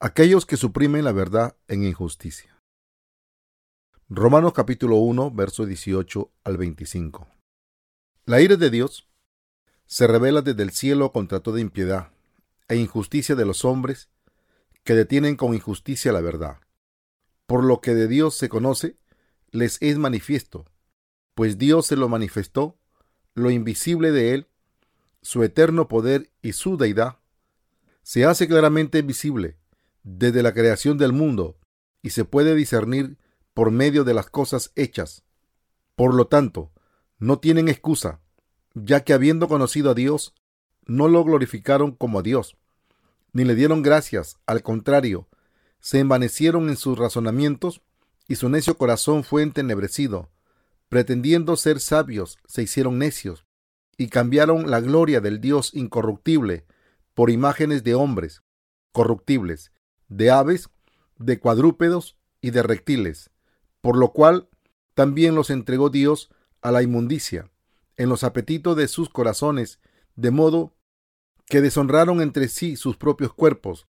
Aquellos que suprimen la verdad en injusticia. Romanos capítulo 1, verso 18 al 25. La ira de Dios se revela desde el cielo contra toda impiedad e injusticia de los hombres que detienen con injusticia la verdad. Por lo que de Dios se conoce, les es manifiesto, pues Dios se lo manifestó, lo invisible de Él, su eterno poder y su deidad, se hace claramente visible desde la creación del mundo y se puede discernir por medio de las cosas hechas. Por lo tanto, no tienen excusa, ya que habiendo conocido a Dios, no lo glorificaron como a Dios, ni le dieron gracias, al contrario, se envanecieron en sus razonamientos y su necio corazón fue entenebrecido. Pretendiendo ser sabios, se hicieron necios y cambiaron la gloria del Dios incorruptible por imágenes de hombres corruptibles, de aves, de cuadrúpedos y de reptiles, por lo cual también los entregó Dios a la inmundicia, en los apetitos de sus corazones, de modo que deshonraron entre sí sus propios cuerpos,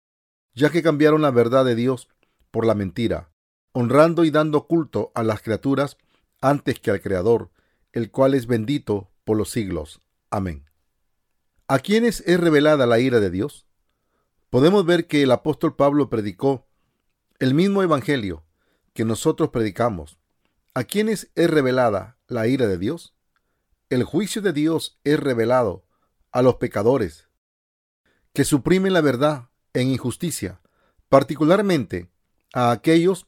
ya que cambiaron la verdad de Dios por la mentira, honrando y dando culto a las criaturas antes que al Creador, el cual es bendito por los siglos. Amén. ¿A quiénes es revelada la ira de Dios? Podemos ver que el apóstol Pablo predicó el mismo evangelio que nosotros predicamos. ¿A quiénes es revelada la ira de Dios? El juicio de Dios es revelado a los pecadores que suprimen la verdad en injusticia, particularmente a aquellos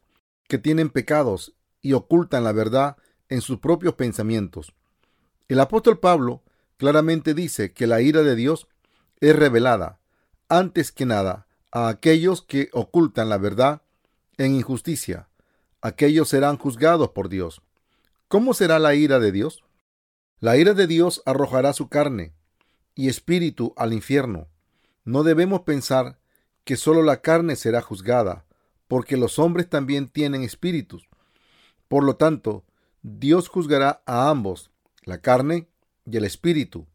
que tienen pecados y ocultan la verdad en sus propios pensamientos. El apóstol Pablo claramente dice que la ira de Dios es revelada antes que nada a aquellos que ocultan la verdad en injusticia. Aquellos serán juzgados por Dios. ¿Cómo será la ira de Dios? La ira de Dios arrojará su carne y espíritu al infierno. No debemos pensar que solo la carne será juzgada, porque los hombres también tienen espíritus. Por lo tanto, Dios juzgará a ambos, la carne y el espíritu.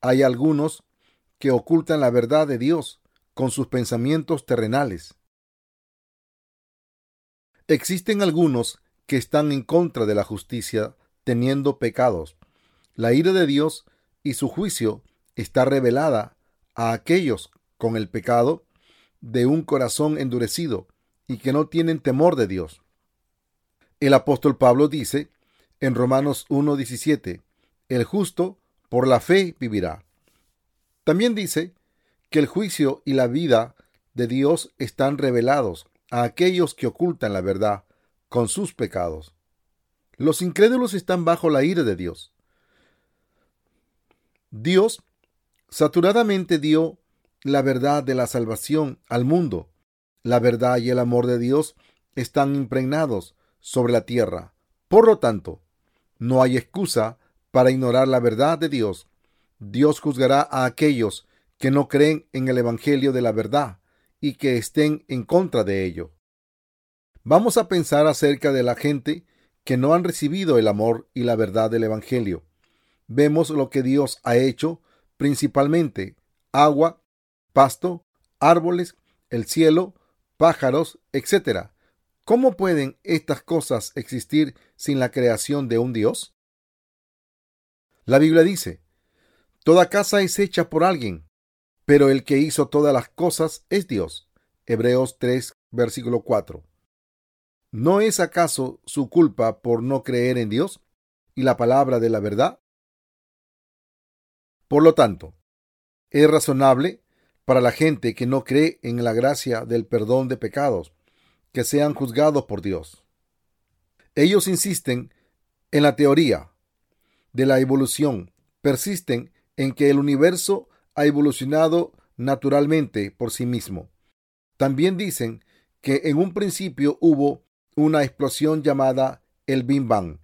Hay algunos que ocultan la verdad de Dios con sus pensamientos terrenales. Existen algunos que están en contra de la justicia teniendo pecados. La ira de Dios y su juicio está revelada a aquellos con el pecado de un corazón endurecido y que no tienen temor de Dios. El apóstol Pablo dice en Romanos 1.17, el justo por la fe vivirá. También dice que el juicio y la vida de Dios están revelados a aquellos que ocultan la verdad con sus pecados. Los incrédulos están bajo la ira de Dios. Dios saturadamente dio la verdad de la salvación al mundo. La verdad y el amor de Dios están impregnados sobre la tierra. Por lo tanto, no hay excusa para ignorar la verdad de Dios Dios juzgará a aquellos que no creen en el Evangelio de la verdad y que estén en contra de ello. Vamos a pensar acerca de la gente que no han recibido el amor y la verdad del Evangelio. Vemos lo que Dios ha hecho, principalmente agua, pasto, árboles, el cielo, pájaros, etc. ¿Cómo pueden estas cosas existir sin la creación de un Dios? La Biblia dice, Toda casa es hecha por alguien, pero el que hizo todas las cosas es Dios. Hebreos 3, versículo 4. ¿No es acaso su culpa por no creer en Dios y la palabra de la verdad? Por lo tanto, es razonable para la gente que no cree en la gracia del perdón de pecados, que sean juzgados por Dios. Ellos insisten en la teoría de la evolución, persisten en que el universo ha evolucionado naturalmente por sí mismo. También dicen que en un principio hubo una explosión llamada el Big Bang,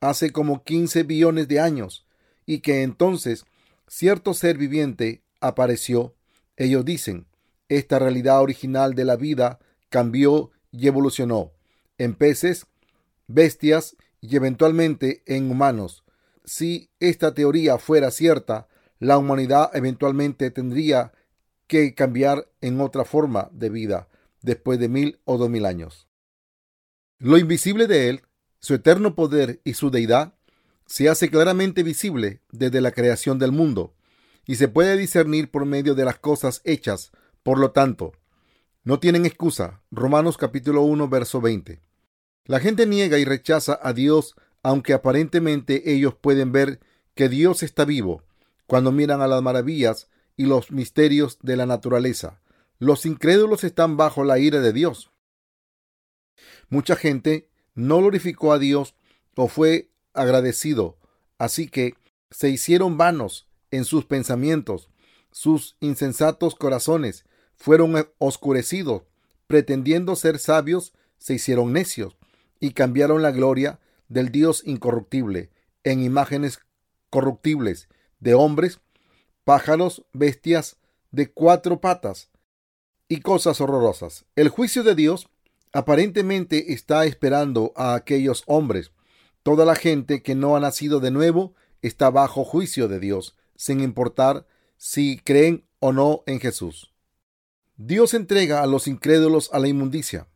hace como 15 billones de años, y que entonces cierto ser viviente apareció. Ellos dicen, esta realidad original de la vida cambió y evolucionó en peces, bestias y eventualmente en humanos. Si esta teoría fuera cierta, la humanidad eventualmente tendría que cambiar en otra forma de vida, después de mil o dos mil años. Lo invisible de Él, su eterno poder y su deidad, se hace claramente visible desde la creación del mundo y se puede discernir por medio de las cosas hechas. Por lo tanto, no tienen excusa. Romanos capítulo 1, verso 20. La gente niega y rechaza a Dios aunque aparentemente ellos pueden ver que Dios está vivo cuando miran a las maravillas y los misterios de la naturaleza. Los incrédulos están bajo la ira de Dios. Mucha gente no glorificó a Dios o fue agradecido, así que se hicieron vanos en sus pensamientos. Sus insensatos corazones fueron oscurecidos, pretendiendo ser sabios, se hicieron necios y cambiaron la gloria del Dios incorruptible en imágenes corruptibles de hombres, pájaros, bestias de cuatro patas y cosas horrorosas. El juicio de Dios aparentemente está esperando a aquellos hombres. Toda la gente que no ha nacido de nuevo está bajo juicio de Dios, sin importar si creen o no en Jesús. Dios entrega a los incrédulos a la inmundicia,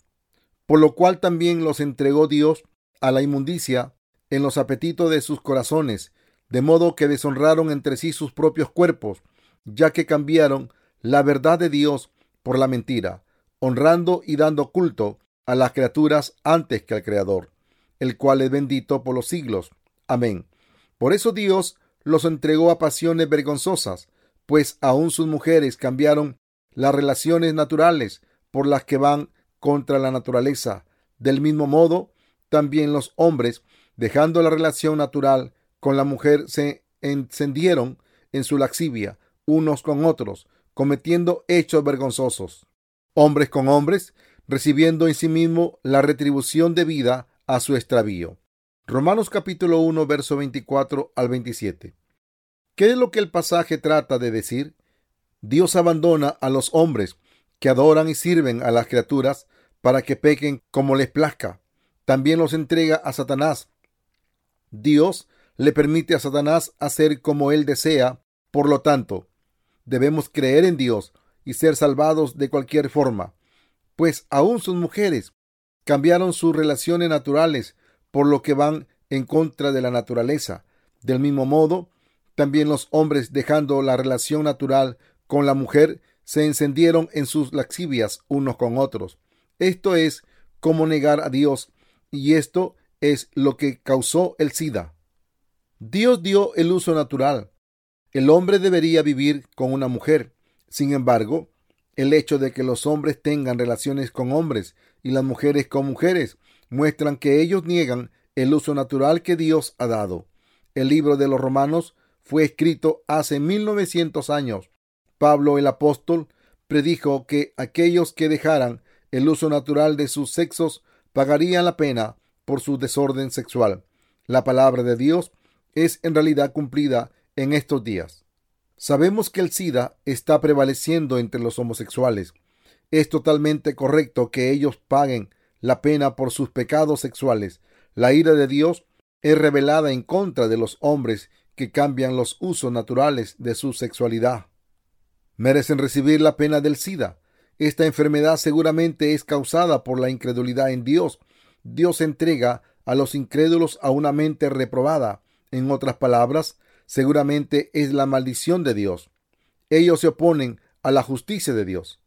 por lo cual también los entregó Dios a la inmundicia en los apetitos de sus corazones, de modo que deshonraron entre sí sus propios cuerpos, ya que cambiaron la verdad de Dios por la mentira, honrando y dando culto a las criaturas antes que al Creador, el cual es bendito por los siglos. Amén. Por eso Dios los entregó a pasiones vergonzosas, pues aún sus mujeres cambiaron las relaciones naturales por las que van contra la naturaleza. Del mismo modo, también los hombres, dejando la relación natural con la mujer, se encendieron en su laxivia unos con otros, cometiendo hechos vergonzosos. Hombres con hombres, recibiendo en sí mismo la retribución debida a su extravío. Romanos capítulo 1, verso 24 al 27. ¿Qué es lo que el pasaje trata de decir? Dios abandona a los hombres que adoran y sirven a las criaturas para que pequen como les plazca también los entrega a Satanás. Dios le permite a Satanás hacer como él desea. Por lo tanto, debemos creer en Dios y ser salvados de cualquier forma, pues aún sus mujeres cambiaron sus relaciones naturales por lo que van en contra de la naturaleza. Del mismo modo, también los hombres, dejando la relación natural con la mujer, se encendieron en sus laxivias unos con otros. Esto es como negar a Dios y esto es lo que causó el SIDA. Dios dio el uso natural. El hombre debería vivir con una mujer. Sin embargo, el hecho de que los hombres tengan relaciones con hombres y las mujeres con mujeres muestran que ellos niegan el uso natural que Dios ha dado. El libro de los Romanos fue escrito hace 1900 años. Pablo el apóstol predijo que aquellos que dejaran el uso natural de sus sexos pagarían la pena por su desorden sexual. La palabra de Dios es en realidad cumplida en estos días. Sabemos que el SIDA está prevaleciendo entre los homosexuales. Es totalmente correcto que ellos paguen la pena por sus pecados sexuales. La ira de Dios es revelada en contra de los hombres que cambian los usos naturales de su sexualidad. Merecen recibir la pena del SIDA. Esta enfermedad seguramente es causada por la incredulidad en Dios. Dios entrega a los incrédulos a una mente reprobada. En otras palabras, seguramente es la maldición de Dios. Ellos se oponen a la justicia de Dios.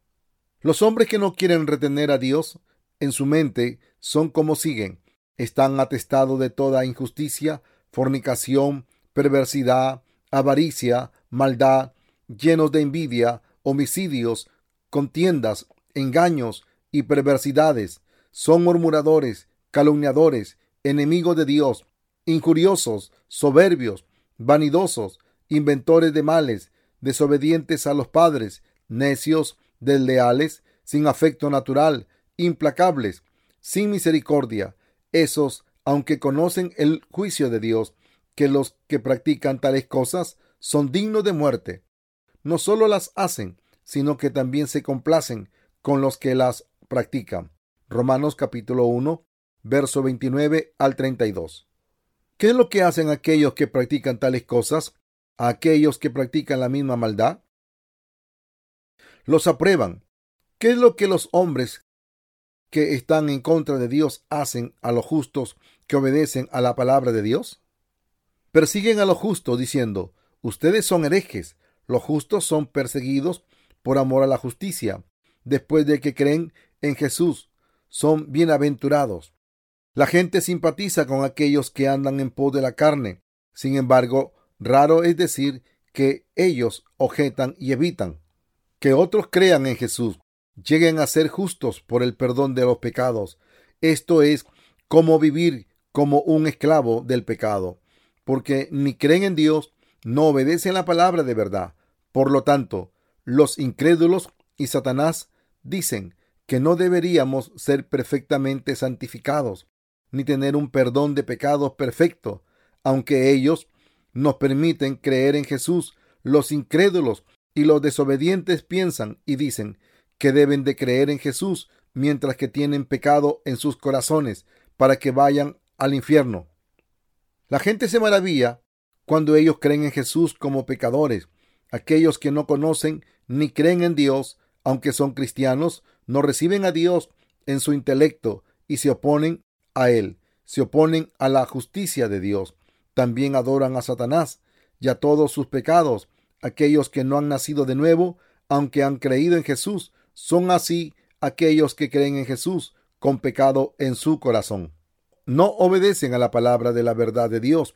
Los hombres que no quieren retener a Dios en su mente son como siguen. Están atestados de toda injusticia, fornicación, perversidad, avaricia, maldad, llenos de envidia, homicidios, contiendas, engaños y perversidades. Son murmuradores, calumniadores, enemigos de Dios, injuriosos, soberbios, vanidosos, inventores de males, desobedientes a los padres, necios, desleales, sin afecto natural, implacables, sin misericordia. Esos, aunque conocen el juicio de Dios, que los que practican tales cosas son dignos de muerte. No solo las hacen, sino que también se complacen con los que las practican. Romanos capítulo 1, verso 29 al 32. ¿Qué es lo que hacen aquellos que practican tales cosas? ¿A aquellos que practican la misma maldad? Los aprueban. ¿Qué es lo que los hombres que están en contra de Dios hacen a los justos que obedecen a la palabra de Dios? Persiguen a los justos diciendo, ustedes son herejes, los justos son perseguidos por amor a la justicia, después de que creen en Jesús, son bienaventurados. La gente simpatiza con aquellos que andan en pos de la carne. Sin embargo, raro es decir que ellos objetan y evitan que otros crean en Jesús, lleguen a ser justos por el perdón de los pecados. Esto es como vivir como un esclavo del pecado, porque ni creen en Dios, no obedecen la palabra de verdad. Por lo tanto, los incrédulos y Satanás dicen que no deberíamos ser perfectamente santificados, ni tener un perdón de pecados perfecto, aunque ellos nos permiten creer en Jesús. Los incrédulos y los desobedientes piensan y dicen que deben de creer en Jesús mientras que tienen pecado en sus corazones para que vayan al infierno. La gente se maravilla cuando ellos creen en Jesús como pecadores. Aquellos que no conocen ni creen en Dios, aunque son cristianos, no reciben a Dios en su intelecto y se oponen a Él, se oponen a la justicia de Dios. También adoran a Satanás y a todos sus pecados. Aquellos que no han nacido de nuevo, aunque han creído en Jesús, son así aquellos que creen en Jesús con pecado en su corazón. No obedecen a la palabra de la verdad de Dios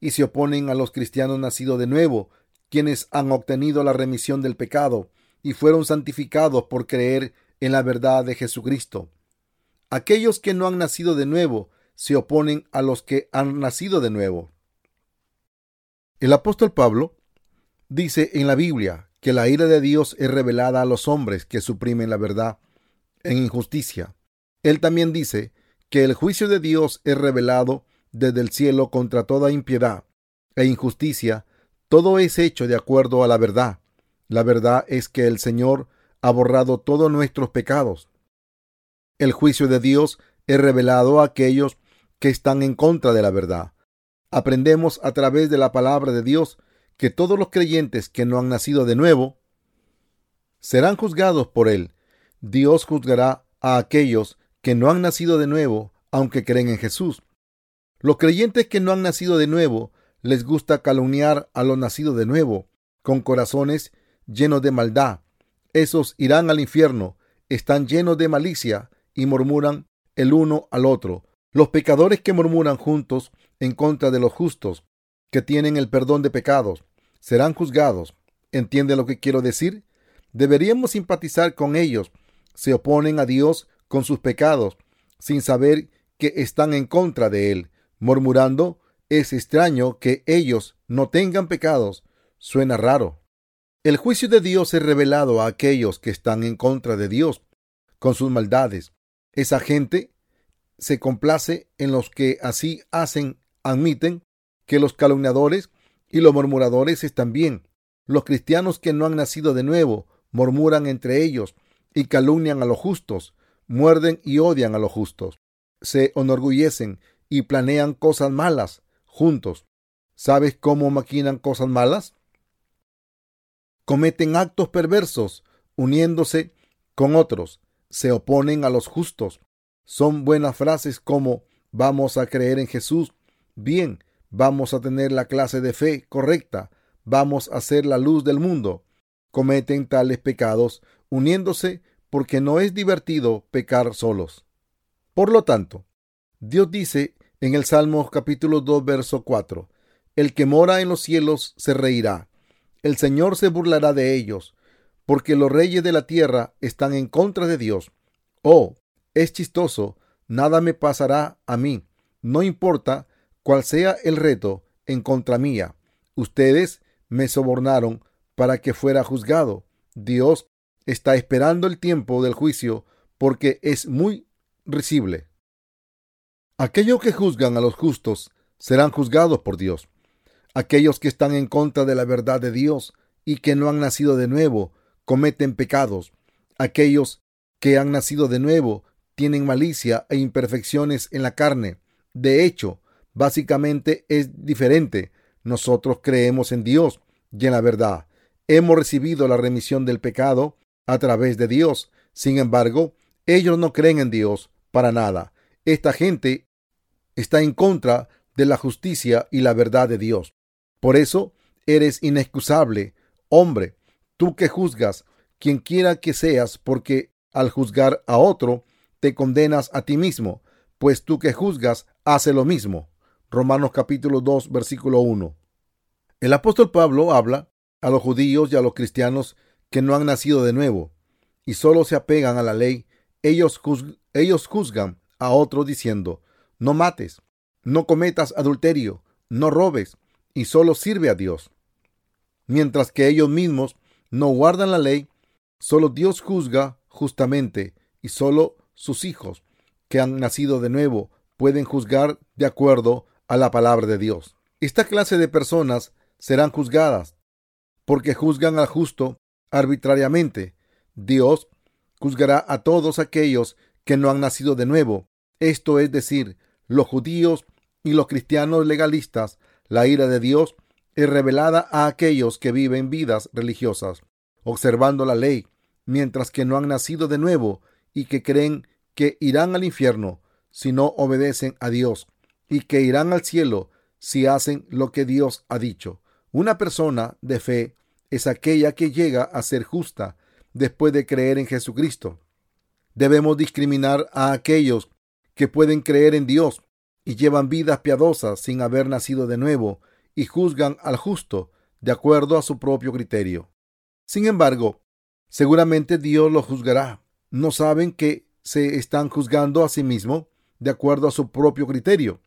y se oponen a los cristianos nacidos de nuevo, quienes han obtenido la remisión del pecado y fueron santificados por creer en la verdad de Jesucristo. Aquellos que no han nacido de nuevo se oponen a los que han nacido de nuevo. El apóstol Pablo dice en la Biblia que la ira de Dios es revelada a los hombres que suprimen la verdad en injusticia. Él también dice que el juicio de Dios es revelado desde el cielo contra toda impiedad e injusticia. Todo es hecho de acuerdo a la verdad. La verdad es que el Señor ha borrado todos nuestros pecados. El juicio de Dios es revelado a aquellos que están en contra de la verdad. Aprendemos a través de la palabra de Dios que todos los creyentes que no han nacido de nuevo serán juzgados por él. Dios juzgará a aquellos que no han nacido de nuevo, aunque creen en Jesús. Los creyentes que no han nacido de nuevo les gusta calumniar a los nacidos de nuevo, con corazones llenos de maldad. Esos irán al infierno, están llenos de malicia y murmuran el uno al otro. Los pecadores que murmuran juntos en contra de los justos, que tienen el perdón de pecados, serán juzgados. ¿Entiende lo que quiero decir? Deberíamos simpatizar con ellos. Se oponen a Dios con sus pecados, sin saber que están en contra de Él, murmurando, es extraño que ellos no tengan pecados. Suena raro. El juicio de Dios es revelado a aquellos que están en contra de Dios con sus maldades. Esa gente se complace en los que así hacen, admiten que los calumniadores y los murmuradores están bien. Los cristianos que no han nacido de nuevo murmuran entre ellos y calumnian a los justos, muerden y odian a los justos, se enorgullecen y planean cosas malas juntos. ¿Sabes cómo maquinan cosas malas? Cometen actos perversos uniéndose con otros, se oponen a los justos. Son buenas frases como vamos a creer en Jesús. Bien, vamos a tener la clase de fe correcta, vamos a ser la luz del mundo. Cometen tales pecados uniéndose porque no es divertido pecar solos. Por lo tanto, Dios dice en el Salmo capítulo 2, verso 4, El que mora en los cielos se reirá, el Señor se burlará de ellos, porque los reyes de la tierra están en contra de Dios. Oh, es chistoso, nada me pasará a mí, no importa cual sea el reto en contra mía. Ustedes me sobornaron para que fuera juzgado. Dios está esperando el tiempo del juicio porque es muy risible. Aquellos que juzgan a los justos serán juzgados por Dios. Aquellos que están en contra de la verdad de Dios y que no han nacido de nuevo cometen pecados. Aquellos que han nacido de nuevo tienen malicia e imperfecciones en la carne. De hecho, básicamente es diferente. Nosotros creemos en Dios y en la verdad. Hemos recibido la remisión del pecado a través de Dios. Sin embargo, Ellos no creen en Dios para nada. Esta gente está en contra de la justicia y la verdad de Dios. Por eso eres inexcusable, hombre, tú que juzgas, quien quiera que seas, porque al juzgar a otro, te condenas a ti mismo, pues tú que juzgas, hace lo mismo. Romanos capítulo 2, versículo 1. El apóstol Pablo habla a los judíos y a los cristianos que no han nacido de nuevo y solo se apegan a la ley. Ellos, juzgan a otros diciendo, no mates, no cometas adulterio, no robes, y solo sirve a Dios. Mientras que ellos mismos no guardan la ley, solo Dios juzga justamente y solo sus hijos que han nacido de nuevo pueden juzgar de acuerdo a la palabra de Dios. Esta clase de personas serán juzgadas porque juzgan al justo arbitrariamente. Dios juzgará a todos aquellos que no han nacido de nuevo, esto es decir, los judíos y los cristianos legalistas. La ira de Dios es revelada a aquellos que viven vidas religiosas, observando la ley, mientras que no han nacido de nuevo y que creen que irán al infierno si no obedecen a Dios y que irán al cielo si hacen lo que Dios ha dicho. Una persona de fe es aquella que llega a ser justa después de creer en Jesucristo. Debemos discriminar a aquellos que pueden creer en Dios y llevan vidas piadosas sin haber nacido de nuevo y juzgan al justo de acuerdo a su propio criterio. Sin embargo, seguramente Dios los juzgará. No saben que se están juzgando a sí mismos de acuerdo a su propio criterio.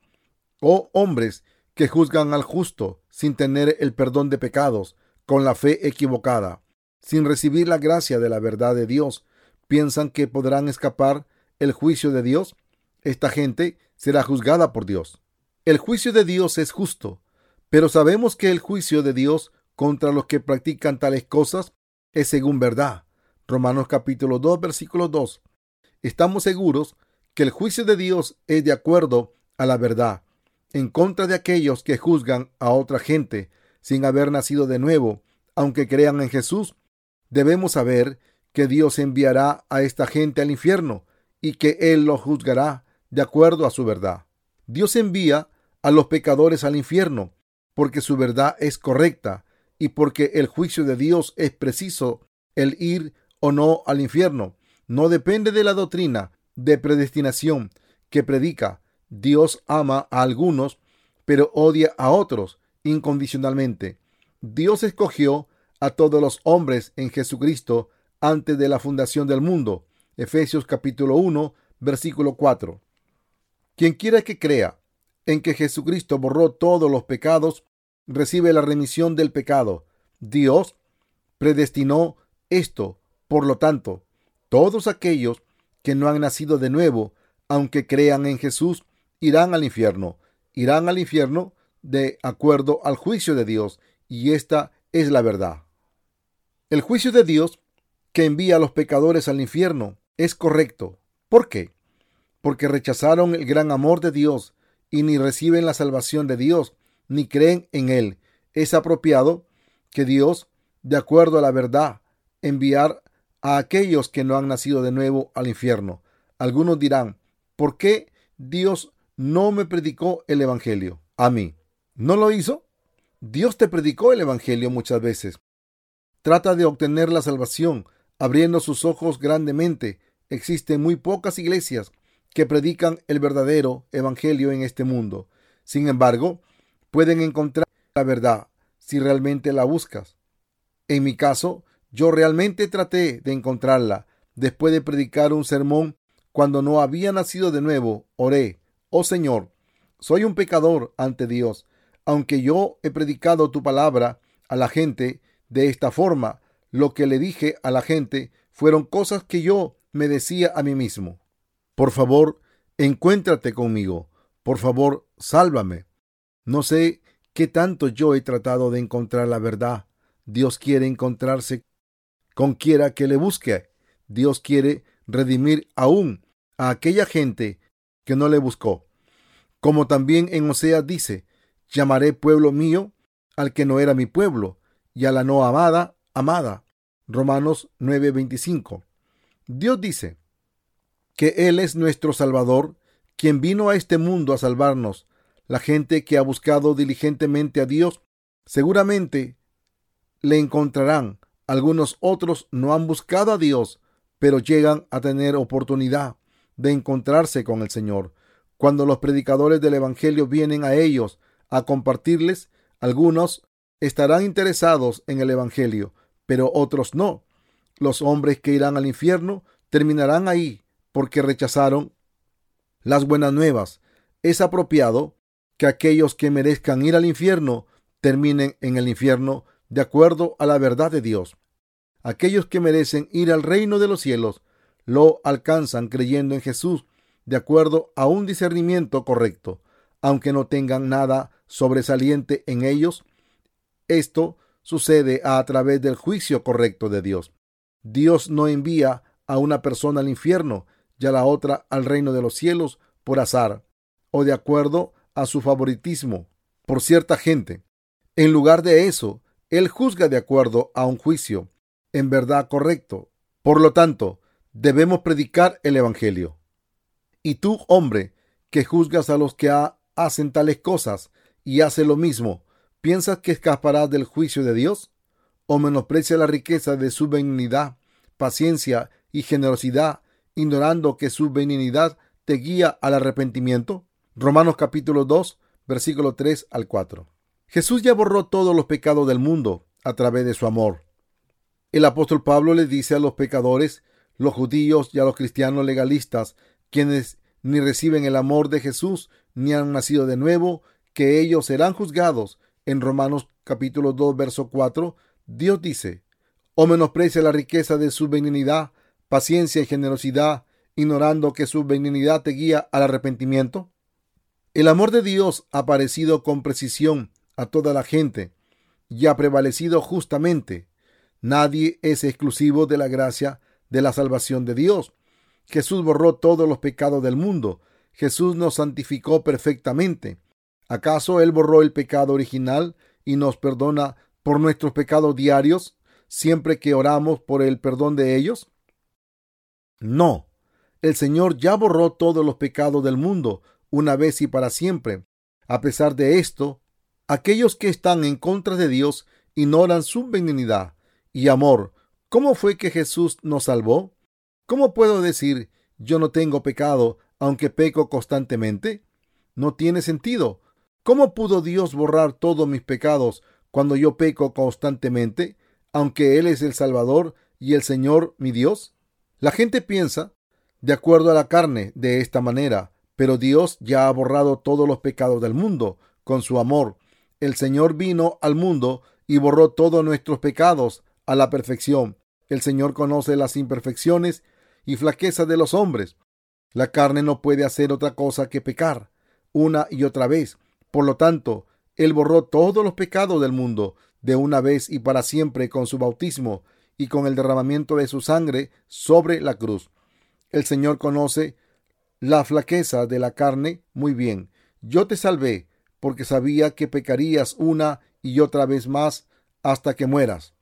O hombres que juzgan al justo sin tener el perdón de pecados, con la fe equivocada, sin recibir la gracia de la verdad de Dios, piensan que podrán escapar el juicio de Dios. Esta gente será juzgada por Dios. El juicio de Dios es justo, pero sabemos que el juicio de Dios contra los que practican tales cosas es según verdad. Romanos capítulo 2, versículo 2 estamos seguros que el juicio de Dios es de acuerdo a la verdad, en contra de aquellos que juzgan a otra gente sin haber nacido de nuevo, aunque crean en Jesús. Debemos saber que Dios enviará a esta gente al infierno y que Él los juzgará de acuerdo a su verdad. Dios envía a los pecadores al infierno porque su verdad es correcta y porque el juicio de Dios es preciso el ir o no al infierno no depende de la doctrina de predestinación que predica. Dios ama a algunos, pero odia a otros incondicionalmente. Dios escogió a todos los hombres en Jesucristo antes de la fundación del mundo. Efesios capítulo 1, versículo 4. Quien quiera que crea en que Jesucristo borró todos los pecados, recibe la remisión del pecado. Dios predestinó esto. Por lo tanto, todos aquellos que no han nacido de nuevo, aunque crean en Jesús, irán al infierno. Irán al infierno de acuerdo al juicio de Dios, y esta es la verdad. El juicio de Dios que envía a los pecadores al infierno es correcto. ¿Por qué? Porque rechazaron el gran amor de Dios y ni reciben la salvación de Dios, ni creen en Él. Es apropiado que Dios, de acuerdo a la verdad, enviar a aquellos que no han nacido de nuevo al infierno. Algunos dirán, ¿por qué Dios no me predicó el Evangelio? A mí. ¿No lo hizo? Dios te predicó el Evangelio muchas veces. Trata de obtener la salvación, abriendo sus ojos grandemente. Existen muy pocas iglesias que predican el verdadero Evangelio en este mundo. Sin embargo, pueden encontrar la verdad si realmente la buscas. En mi caso, yo realmente traté de encontrarla. Después de predicar un sermón, cuando no había nacido de nuevo, oré, oh Señor, soy un pecador ante Dios. Aunque yo he predicado tu palabra a la gente de esta forma, lo que le dije a la gente fueron cosas que yo me decía a mí mismo. Por favor, encuéntrate conmigo. Por favor, sálvame. No sé qué tanto yo he tratado de encontrar la verdad. Dios quiere encontrarse con quiera que le busque. Dios quiere redimir aún a aquella gente que no le buscó. Como también en Oseas dice, llamaré pueblo mío al que no era mi pueblo, y a la no amada, amada. Romanos 9:25. Dios dice, que Él es nuestro Salvador, quien vino a este mundo a salvarnos. La gente que ha buscado diligentemente a Dios seguramente le encontrarán. Algunos otros no han buscado a Dios, pero llegan a tener oportunidad de encontrarse con el Señor. Cuando los predicadores del Evangelio vienen a ellos a compartirles, algunos estarán interesados en el Evangelio, pero otros no. Los hombres que irán al infierno terminarán ahí porque rechazaron las buenas nuevas. Es apropiado que aquellos que merezcan ir al infierno terminen en el infierno de acuerdo a la verdad de Dios. Aquellos que merecen ir al reino de los cielos lo alcanzan creyendo en Jesús de acuerdo a un discernimiento correcto, aunque no tengan nada sobresaliente en ellos. Esto sucede a través del juicio correcto de Dios. Dios no envía a una persona al infierno y a la otra al reino de los cielos por azar o de acuerdo a su favoritismo por cierta gente. En lugar de eso, Él juzga de acuerdo a un juicio en verdad correcto. Por lo tanto, debemos predicar el Evangelio. Y tú, hombre, que juzgas a los que hacen tales cosas y hace lo mismo, ¿piensas que escaparás del juicio de Dios? ¿O menosprecia la riqueza de su benignidad, paciencia y generosidad, ignorando que su benignidad te guía al arrepentimiento? Romanos capítulo 2, versículo 3 al 4. Jesús ya borró todos los pecados del mundo a través de su amor. El apóstol Pablo le dice a los pecadores, los judíos y a los cristianos legalistas, quienes ni reciben el amor de Jesús ni han nacido de nuevo, que ellos serán juzgados. En Romanos capítulo 2, verso 4, Dios dice, o menosprecia la riqueza de su benignidad, paciencia y generosidad, ignorando que su benignidad te guía al arrepentimiento. El amor de Dios ha aparecido con precisión a toda la gente y ha prevalecido justamente. Nadie es exclusivo de la gracia de la salvación de Dios. Jesús borró todos los pecados del mundo. Jesús nos santificó perfectamente. ¿Acaso Él borró el pecado original y nos perdona por nuestros pecados diarios siempre que oramos por el perdón de ellos? No. El Señor ya borró todos los pecados del mundo una vez y para siempre. A pesar de esto, aquellos que están en contra de Dios ignoran su benignidad y amor. ¿Cómo fue que Jesús nos salvó? ¿Cómo puedo decir yo no tengo pecado aunque peco constantemente? No tiene sentido. ¿Cómo pudo Dios borrar todos mis pecados cuando yo peco constantemente, aunque Él es el Salvador y el Señor mi Dios? La gente piensa, de acuerdo a la carne, de esta manera, pero Dios ya ha borrado todos los pecados del mundo con su amor. El Señor vino al mundo y borró todos nuestros pecados a la perfección. El Señor conoce las imperfecciones y flaquezas de los hombres. La carne no puede hacer otra cosa que pecar una y otra vez. Por lo tanto, Él borró todos los pecados del mundo de una vez y para siempre con su bautismo y con el derramamiento de su sangre sobre la cruz. El Señor conoce la flaqueza de la carne muy bien. Yo te salvé porque sabía que pecarías una y otra vez más hasta que mueras.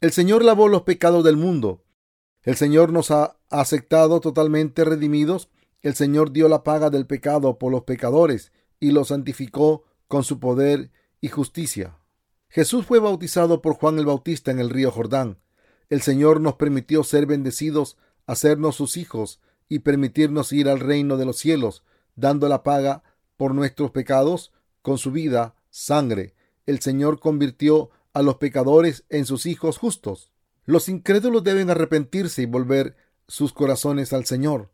El Señor lavó los pecados del mundo. El Señor nos ha aceptado totalmente redimidos. El Señor dio la paga del pecado por los pecadores y los santificó con su poder y justicia. Jesús fue bautizado por Juan el Bautista en el río Jordán. El Señor nos permitió ser bendecidos, hacernos sus hijos y permitirnos ir al reino de los cielos, dando la paga por nuestros pecados con su vida, sangre. El Señor convirtió a los pecadores en sus hijos justos. Los incrédulos deben arrepentirse y volver sus corazones al Señor.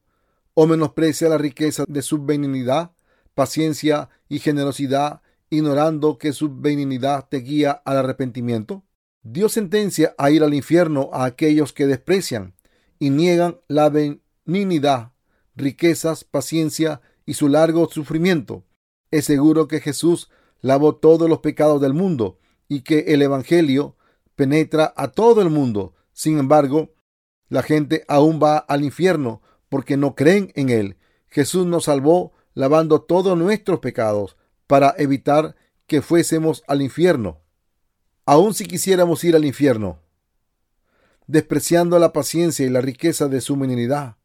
O menosprecia la riqueza de su benignidad, paciencia y generosidad, ignorando que su benignidad te guía al arrepentimiento. Dios sentencia a ir al infierno a aquellos que desprecian y niegan la benignidad riquezas, paciencia y su largo sufrimiento. Es seguro que Jesús lavó todos los pecados del mundo y que el Evangelio penetra a todo el mundo. Sin embargo, la gente aún va al infierno porque no creen en Él. Jesús nos salvó lavando todos nuestros pecados para evitar que fuésemos al infierno. Aun si quisiéramos ir al infierno, despreciando la paciencia y la riqueza de su benignidad,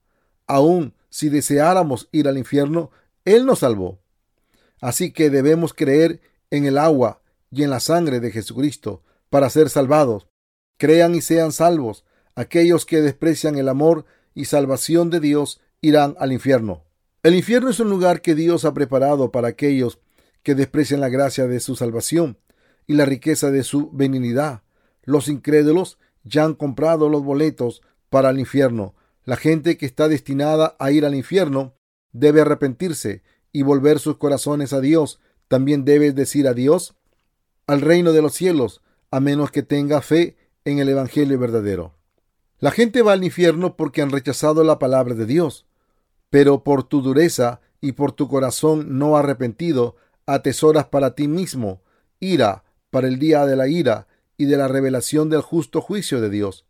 aun si deseáramos ir al infierno, Él nos salvó. Así que debemos creer en el agua y en la sangre de Jesucristo para ser salvados. Crean y sean salvos. Aquellos que desprecian el amor y salvación de Dios irán al infierno. El infierno es un lugar que Dios ha preparado para aquellos que desprecian la gracia de su salvación y la riqueza de su benignidad. Los incrédulos ya han comprado los boletos para el infierno. La gente que está destinada a ir al infierno debe arrepentirse y volver sus corazones a Dios. También debe decir adiós al reino de los cielos, a menos que tenga fe en el Evangelio verdadero. La gente va al infierno porque han rechazado la palabra de Dios, pero por tu dureza y por tu corazón no arrepentido, atesoras para ti mismo ira para el día de la ira y de la revelación del justo juicio de Dios.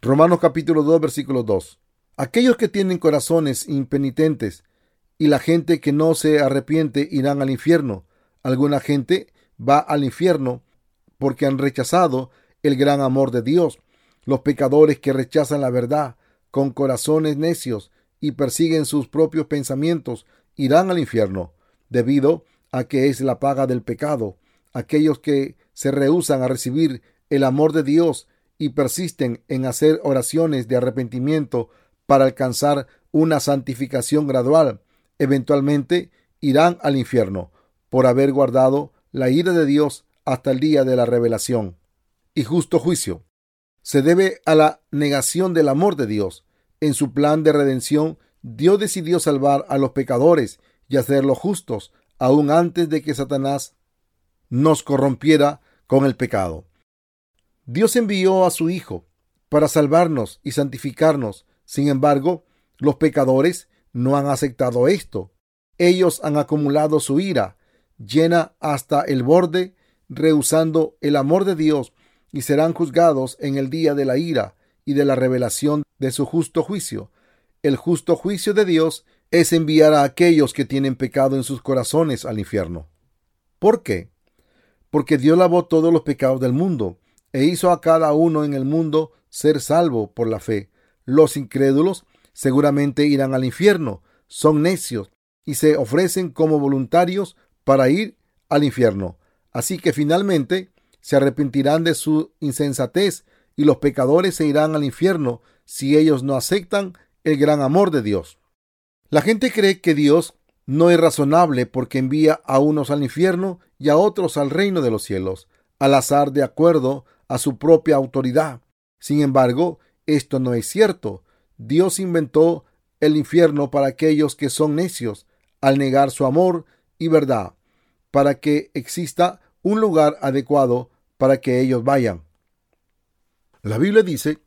Romanos capítulo 2 versículo 2. Aquellos que tienen corazones impenitentes y la gente que no se arrepiente irán al infierno. Alguna gente va al infierno porque han rechazado el gran amor de Dios los pecadores que rechazan la verdad con corazones necios y persiguen sus propios pensamientos irán al infierno, debido a que es la paga del pecado. Aquellos que se rehusan a recibir el amor de Dios y persisten en hacer oraciones de arrepentimiento para alcanzar una santificación gradual, eventualmente irán al infierno por haber guardado la ira de Dios hasta el día de la revelación y justo juicio se debe a la negación del amor de Dios. En su plan de redención, Dios decidió salvar a los pecadores y hacerlos justos, aún antes de que Satanás nos corrompiera con el pecado. Dios envió a su Hijo para salvarnos y santificarnos. Sin embargo, los pecadores no han aceptado esto. Ellos han acumulado su ira, llena hasta el borde, rehusando el amor de Dios y serán juzgados en el día de la ira y de la revelación de su justo juicio. El justo juicio de Dios es enviar a aquellos que tienen pecado en sus corazones al infierno. ¿Por qué? Porque Dios lavó todos los pecados del mundo e hizo a cada uno en el mundo ser salvo por la fe. Los incrédulos seguramente irán al infierno, son necios y se ofrecen como voluntarios para ir al infierno. Así que finalmente se arrepentirán de su insensatez y los pecadores se irán al infierno si ellos no aceptan el gran amor de Dios. La gente cree que Dios no es razonable porque envía a unos al infierno y a otros al reino de los cielos, al azar de acuerdo a su propia autoridad. Sin embargo, esto no es cierto. Dios inventó el infierno para aquellos que son necios, al negar su amor y verdad, para que exista un lugar adecuado para que ellos vayan. La Biblia dice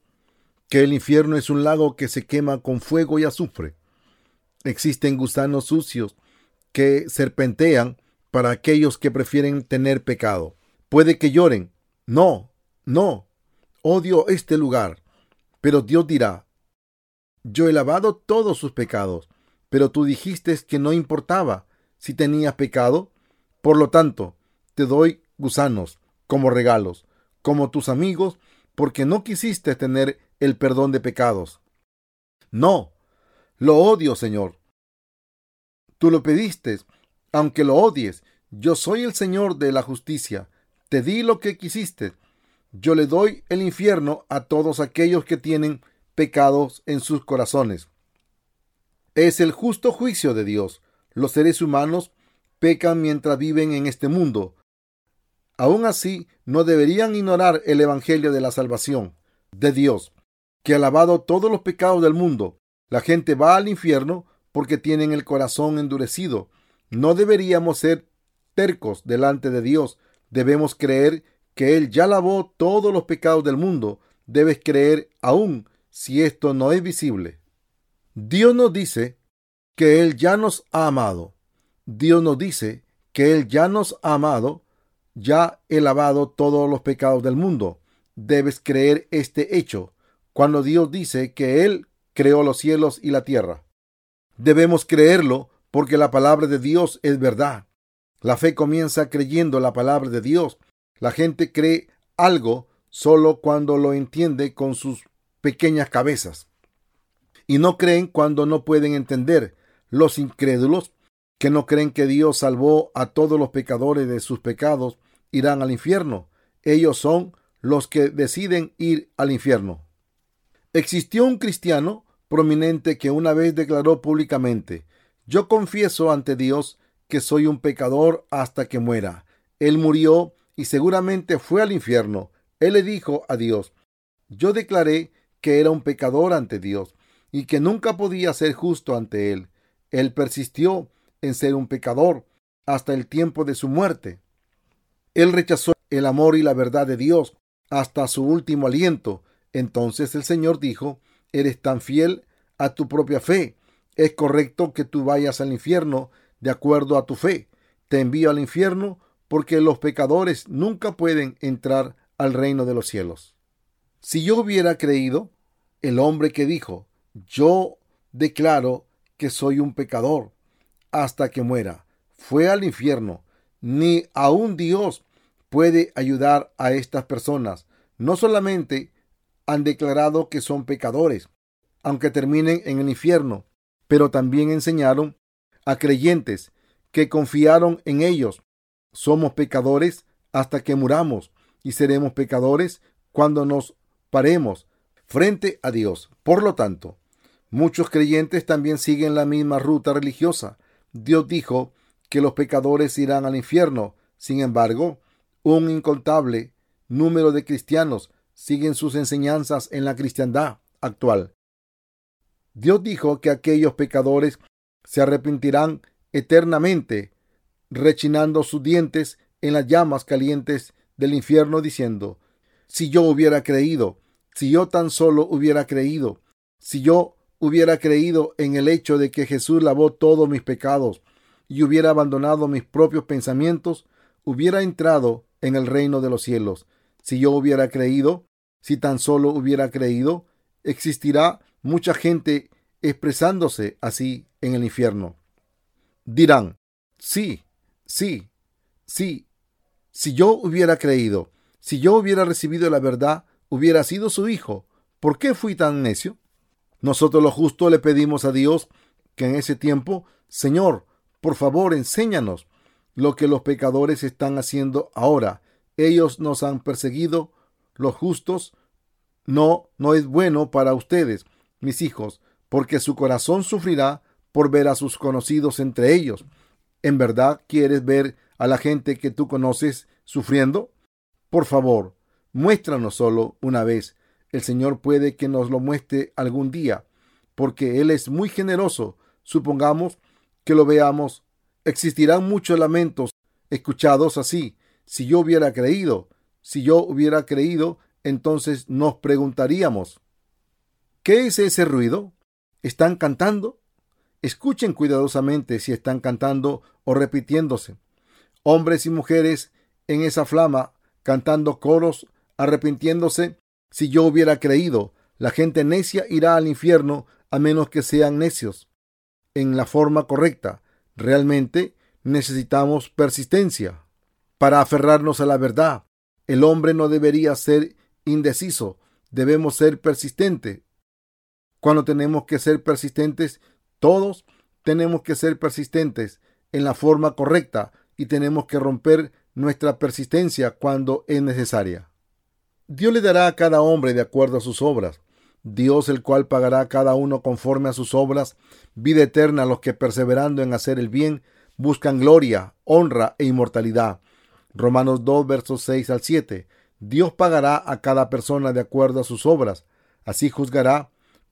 que el infierno es un lago que se quema con fuego y azufre. Existen gusanos sucios que serpentean para aquellos que prefieren tener pecado. Puede que lloren. No, no. Odio este lugar. Pero Dios dirá, yo he lavado todos sus pecados, pero tú dijiste que no importaba si tenías pecado. Por lo tanto, te doy gusanos como regalos, como tus amigos, porque no quisiste tener el perdón de pecados. No, lo odio, Señor. Tú lo pediste, aunque lo odies. Yo soy el Señor de la justicia. Te di lo que quisiste. Yo le doy el infierno a todos aquellos que tienen pecados en sus corazones. Es el justo juicio de Dios. Los seres humanos pecan mientras viven en este mundo. Aún así, no deberían ignorar el Evangelio de la salvación de Dios, que ha lavado todos los pecados del mundo. La gente va al infierno porque tienen el corazón endurecido. No deberíamos ser tercos delante de Dios. Debemos creer que Él ya lavó todos los pecados del mundo. Debes creer aún si esto no es visible. Dios nos dice que Él ya nos ha amado. Dios nos dice que Él ya nos ha amado ya he lavado todos los pecados del mundo. Debes creer este hecho cuando Dios dice que Él creó los cielos y la tierra. Debemos creerlo porque la palabra de Dios es verdad. La fe comienza creyendo la palabra de Dios. La gente cree algo solo cuando lo entiende con sus pequeñas cabezas. y no creen cuando no pueden entender. Los incrédulos que no creen que Dios salvó a todos los pecadores de sus pecados irán al infierno. Ellos son los que deciden ir al infierno. Existió un cristiano prominente que una vez declaró públicamente, yo confieso ante Dios que soy un pecador hasta que muera. Él murió y seguramente fue al infierno. Él le dijo a Dios, yo declaré que era un pecador ante Dios y que nunca podía ser justo ante Él. Él persistió en ser un pecador hasta el tiempo de su muerte. Él rechazó el amor y la verdad de Dios hasta su último aliento. Entonces el Señor dijo, eres tan fiel a tu propia fe. Es correcto que tú vayas al infierno de acuerdo a tu fe. Te envío al infierno porque los pecadores nunca pueden entrar al reino de los cielos. Si yo hubiera creído, el hombre que dijo, yo declaro que soy un pecador hasta que muera, fue al infierno, ni aun Dios puede ayudar a estas personas. No solamente han declarado que son pecadores, aunque terminen en el infierno, pero también enseñaron a creyentes que confiaron en ellos. Somos pecadores hasta que muramos y seremos pecadores cuando nos paremos frente a Dios. Por lo tanto, muchos creyentes también siguen la misma ruta religiosa. Dios dijo que los pecadores irán al infierno. Sin embargo, un incontable número de cristianos siguen sus enseñanzas en la cristiandad actual. Dios dijo que aquellos pecadores se arrepentirán eternamente, rechinando sus dientes en las llamas calientes del infierno, diciendo, si yo hubiera creído, si yo tan solo hubiera creído, si yo hubiera creído en el hecho de que Jesús lavó todos mis pecados y hubiera abandonado mis propios pensamientos, hubiera entrado en el reino de los cielos. Si yo hubiera creído, si tan solo hubiera creído, existirá mucha gente expresándose así en el infierno. Dirán, sí, sí, sí, si yo hubiera creído, si yo hubiera recibido la verdad, hubiera sido su hijo. ¿Por qué fui tan necio? Nosotros los justos le pedimos a Dios que en ese tiempo, Señor, por favor, enséñanos lo que los pecadores están haciendo ahora. Ellos nos han perseguido, los justos. No, no es bueno para ustedes, mis hijos, porque su corazón sufrirá por ver a sus conocidos entre ellos. ¿En verdad quieres ver a la gente que tú conoces sufriendo? Por favor, muéstranos solo una vez. El Señor puede que nos lo muestre algún día, porque Él es muy generoso. Supongamos que lo veamos. Existirán muchos lamentos escuchados así. Si yo hubiera creído, si yo hubiera creído, entonces nos preguntaríamos, ¿qué es ese ruido? ¿Están cantando? Escuchen cuidadosamente si están cantando o repitiéndose. Hombres y mujeres en esa flama, cantando coros, arrepintiéndose. Si yo hubiera creído, la gente necia irá al infierno a menos que sean necios. En la forma correcta, realmente necesitamos persistencia para aferrarnos a la verdad. El hombre no debería ser indeciso, debemos ser persistentes cuando tenemos que ser persistentes, todos tenemos que ser persistentes en la forma correcta y tenemos que romper nuestra persistencia cuando es necesaria. Dios le dará a cada hombre de acuerdo a sus obras. Dios el cual pagará a cada uno conforme a sus obras, vida eterna a los que perseverando en hacer el bien buscan gloria, honra e inmortalidad. Romanos 2 versos 6 al 7. Dios pagará a cada persona de acuerdo a sus obras. Así juzgará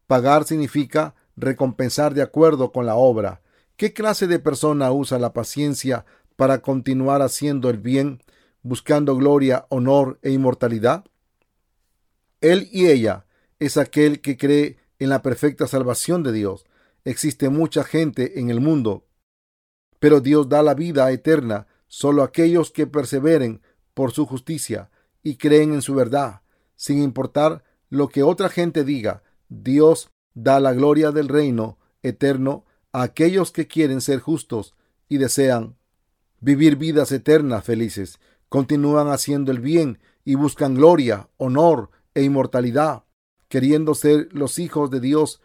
Pagar significa recompensar de acuerdo con la obra. ¿Qué clase de persona usa la paciencia para continuar haciendo el bien, buscando gloria, honor e inmortalidad? Él y ella es aquel que cree en la perfecta salvación de Dios. Existe mucha gente en el mundo, pero Dios da la vida eterna solo aquellos que perseveren por su justicia y creen en su verdad, sin importar lo que otra gente diga. Dios da la gloria del reino eterno a aquellos que quieren ser justos y desean vivir vidas eternas felices, continúan haciendo el bien y buscan gloria, honor e inmortalidad, queriendo ser los hijos de Dios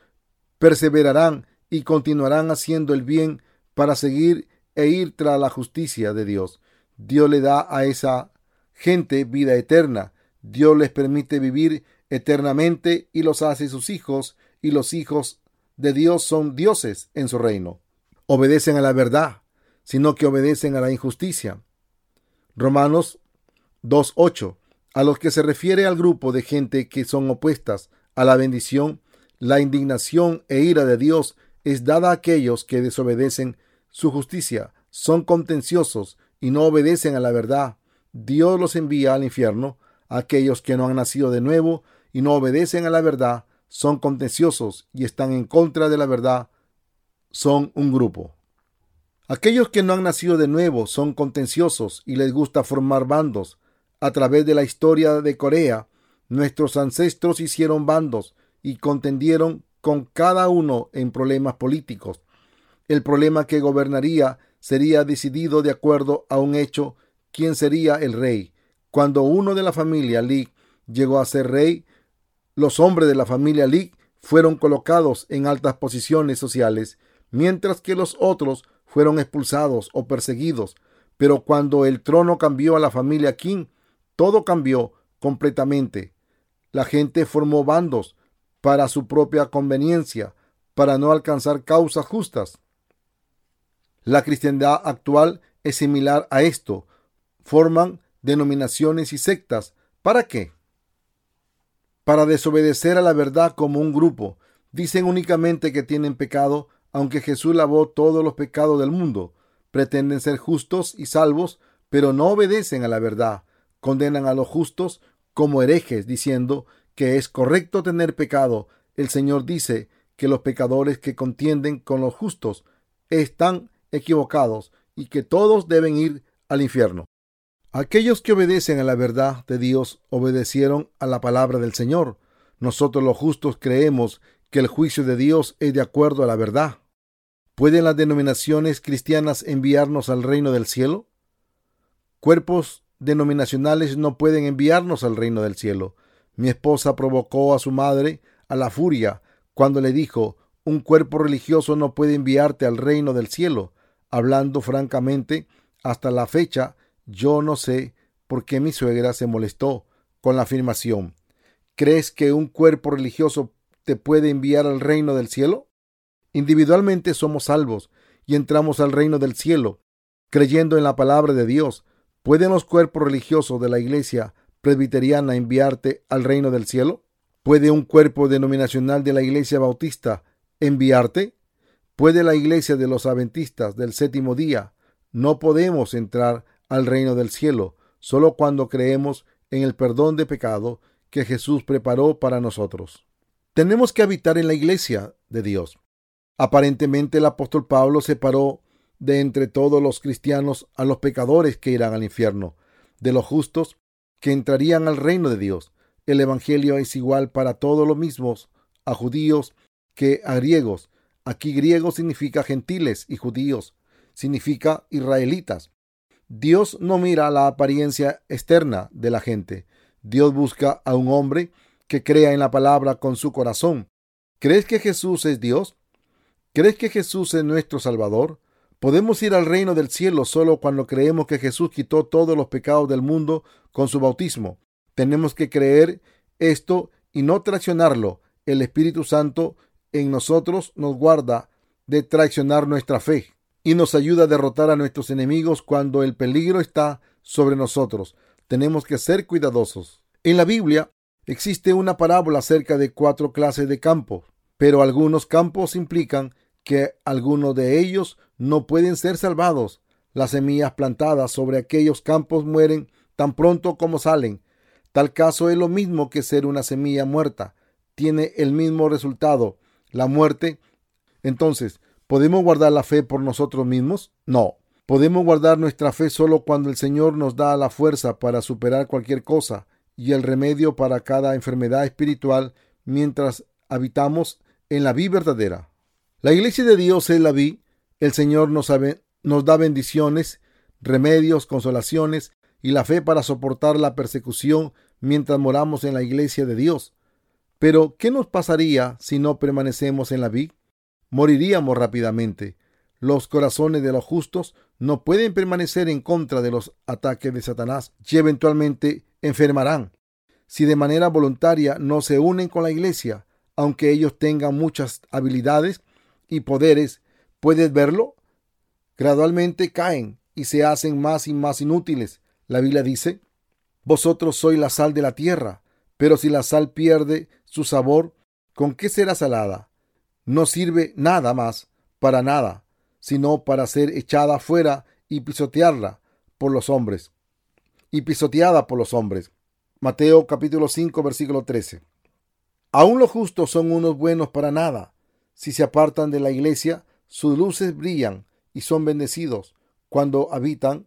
perseverarán y continuarán haciendo el bien para seguir e ir tras la justicia de Dios. Dios le da a esa gente vida eterna. Dios les permite vivir eternamente y los hace sus hijos y los hijos de Dios son dioses en su reino. Obedecen a la verdad, sino que obedecen a la injusticia. Romanos 2.8. A los que se refiere al grupo de gente que son opuestas a la bendición, la indignación e ira de Dios es dada a aquellos que desobedecen su justicia, son contenciosos y no obedecen a la verdad. Dios los envía al infierno. Aquellos que no han nacido de nuevo y no obedecen a la verdad son contenciosos y están en contra de la verdad. Son un grupo. Aquellos que no han nacido de nuevo son contenciosos y les gusta formar bandos. A través de la historia de Corea, nuestros ancestros hicieron bandos y contendieron con cada uno en problemas políticos. El problema que gobernaría sería decidido de acuerdo a un hecho quién sería el rey. Cuando uno de la familia Lee llegó a ser rey, los hombres de la familia Lee fueron colocados en altas posiciones sociales, mientras que los otros fueron expulsados o perseguidos. Pero cuando el trono cambió a la familia King, todo cambió completamente. La gente formó bandos para su propia conveniencia, para no alcanzar causas justas. La cristiandad actual es similar a esto. Forman denominaciones y sectas. ¿Para qué? Para desobedecer a la verdad como un grupo. Dicen únicamente que tienen pecado, aunque Jesús lavó todos los pecados del mundo. Pretenden ser justos y salvos, pero no obedecen a la verdad. Condenan a los justos como herejes, diciendo que es correcto tener pecado. El Señor dice que los pecadores que contienden con los justos están equivocados y que todos deben ir al infierno. Aquellos que obedecen a la verdad de Dios obedecieron a la palabra del Señor. Nosotros los justos creemos que el juicio de Dios es de acuerdo a la verdad. ¿Pueden las denominaciones cristianas enviarnos al reino del cielo? Cuerpos denominacionales no pueden enviarnos al reino del cielo. Mi esposa provocó a su madre a la furia cuando le dijo, un cuerpo religioso no puede enviarte al reino del cielo. Hablando francamente, hasta la fecha, yo no sé por qué mi suegra se molestó con la afirmación. ¿Crees que un cuerpo religioso te puede enviar al reino del cielo? Individualmente somos salvos y entramos al reino del cielo, creyendo en la palabra de Dios. ¿Pueden los cuerpos religiosos de la iglesia presbiteriana enviarte al reino del cielo? ¿Puede un cuerpo denominacional de la iglesia bautista enviarte? Puede la iglesia de los adventistas del séptimo día. No podemos entrar al reino del cielo solo cuando creemos en el perdón de pecado que Jesús preparó para nosotros. Tenemos que habitar en la iglesia de Dios. Aparentemente el apóstol Pablo separó de entre todos los cristianos a los pecadores que irán al infierno, de los justos que entrarían al reino de Dios. El Evangelio es igual para todos los mismos, a judíos que a griegos, Aquí griego significa gentiles y judíos, significa israelitas. Dios no mira la apariencia externa de la gente. Dios busca a un hombre que crea en la palabra con su corazón. ¿Crees que Jesús es Dios? ¿Crees que Jesús es nuestro Salvador? Podemos ir al reino del cielo solo cuando creemos que Jesús quitó todos los pecados del mundo con su bautismo. Tenemos que creer esto y no traicionarlo. El Espíritu Santo en nosotros nos guarda de traicionar nuestra fe y nos ayuda a derrotar a nuestros enemigos cuando el peligro está sobre nosotros. Tenemos que ser cuidadosos. En la Biblia existe una parábola acerca de cuatro clases de campos, pero algunos campos implican que algunos de ellos no pueden ser salvados. Las semillas plantadas sobre aquellos campos mueren tan pronto como salen. Tal caso es lo mismo que ser una semilla muerta. Tiene el mismo resultado la muerte. Entonces, ¿podemos guardar la fe por nosotros mismos? No. Podemos guardar nuestra fe solo cuando el Señor nos da la fuerza para superar cualquier cosa y el remedio para cada enfermedad espiritual mientras habitamos en la vida verdadera. La iglesia de Dios es la vi. El Señor nos, nos da bendiciones, remedios, consolaciones y la fe para soportar la persecución mientras moramos en la iglesia de Dios. Pero, ¿qué nos pasaría si no permanecemos en la vid? Moriríamos rápidamente. Los corazones de los justos no pueden permanecer en contra de los ataques de Satanás y eventualmente enfermarán. Si de manera voluntaria no se unen con la iglesia, aunque ellos tengan muchas habilidades y poderes, ¿puedes verlo? Gradualmente caen y se hacen más y más inútiles. La Biblia dice, vosotros sois la sal de la tierra, pero si la sal pierde su sabor, ¿con qué será salada? No sirve nada más para nada, sino para ser echada fuera y pisotearla por los hombres. Y pisoteada por los hombres. Mateo capítulo 5 versículo 13. Aún los justos son unos buenos para nada. Si se apartan de la iglesia, sus luces brillan y son bendecidos cuando habitan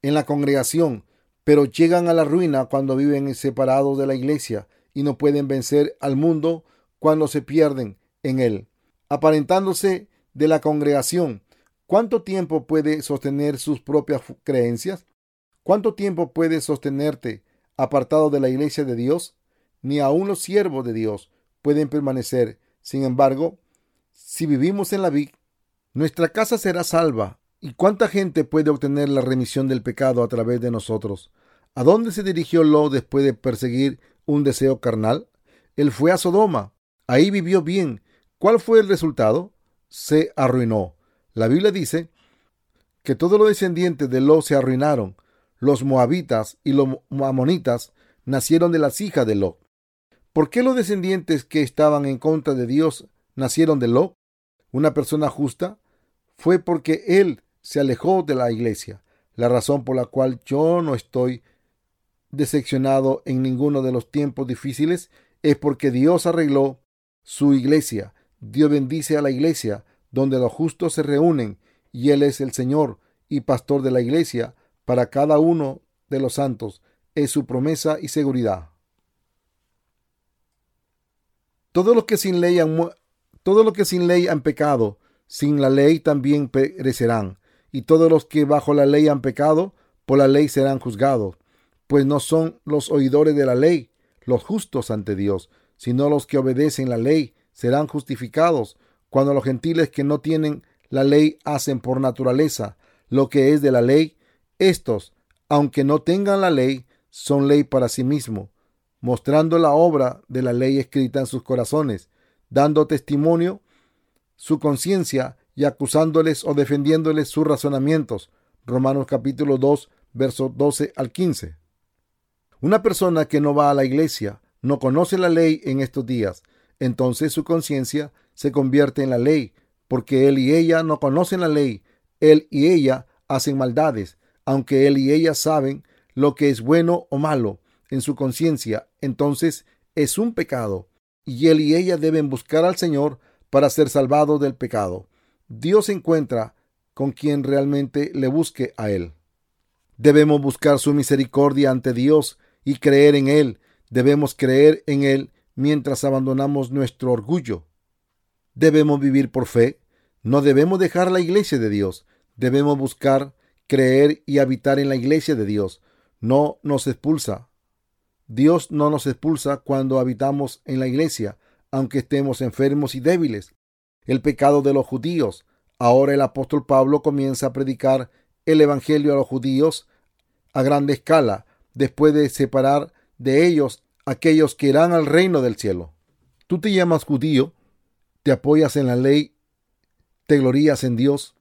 en la congregación, pero llegan a la ruina cuando viven separados de la iglesia y no pueden vencer al mundo cuando se pierden en él. Aparentándose de la congregación, ¿cuánto tiempo puede sostener sus propias creencias? ¿Cuánto tiempo puede sostenerte apartado de la iglesia de Dios? Ni aun los siervos de Dios pueden permanecer. Sin embargo, si vivimos en la vid, nuestra casa será salva. ¿Y cuánta gente puede obtener la remisión del pecado a través de nosotros? ¿A dónde se dirigió Lot después de perseguir un deseo carnal? Él fue a Sodoma. Ahí vivió bien. ¿Cuál fue el resultado? Se arruinó. La Biblia dice que todos los descendientes de Lot se arruinaron. Los moabitas y los amonitas nacieron de las hijas de Lot. ¿Por qué los descendientes que estaban en contra de Dios nacieron de Lot? Una persona justa fue porque él se alejó de la iglesia. La razón por la cual yo no estoy decepcionado en ninguno de los tiempos difíciles es porque Dios arregló su iglesia. Dios bendice a la iglesia donde los justos se reúnen y Él es el Señor y pastor de la iglesia para cada uno de los santos. Es su promesa y seguridad. Todo lo que sin ley han, que sin ley han pecado, sin la ley también perecerán. Y todos los que bajo la ley han pecado, por la ley serán juzgados pues no son los oidores de la ley los justos ante Dios, sino los que obedecen la ley serán justificados cuando los gentiles que no tienen la ley hacen por naturaleza lo que es de la ley, estos, aunque no tengan la ley, son ley para sí mismo, mostrando la obra de la ley escrita en sus corazones, dando testimonio su conciencia y acusándoles o defendiéndoles sus razonamientos. Romanos capítulo 2, versos 12 al 15. Una persona que no va a la iglesia no conoce la ley en estos días, entonces su conciencia se convierte en la ley, porque él y ella no conocen la ley, él y ella hacen maldades, aunque él y ella saben lo que es bueno o malo en su conciencia, entonces es un pecado, y él y ella deben buscar al Señor para ser salvados del pecado. Dios encuentra con quien realmente le busque a Él. Debemos buscar su misericordia ante Dios y creer en Él. Debemos creer en Él mientras abandonamos nuestro orgullo. Debemos vivir por fe. No debemos dejar la iglesia de Dios. Debemos buscar, creer y habitar en la iglesia de Dios. No nos expulsa. Dios no nos expulsa cuando habitamos en la iglesia, aunque estemos enfermos y débiles. El pecado de los judíos. Ahora el apóstol Pablo comienza a predicar el Evangelio a los judíos a grande escala después de separar de ellos aquellos que irán al reino del cielo. Tú te llamas judío, te apoyas en la ley, te glorías en Dios,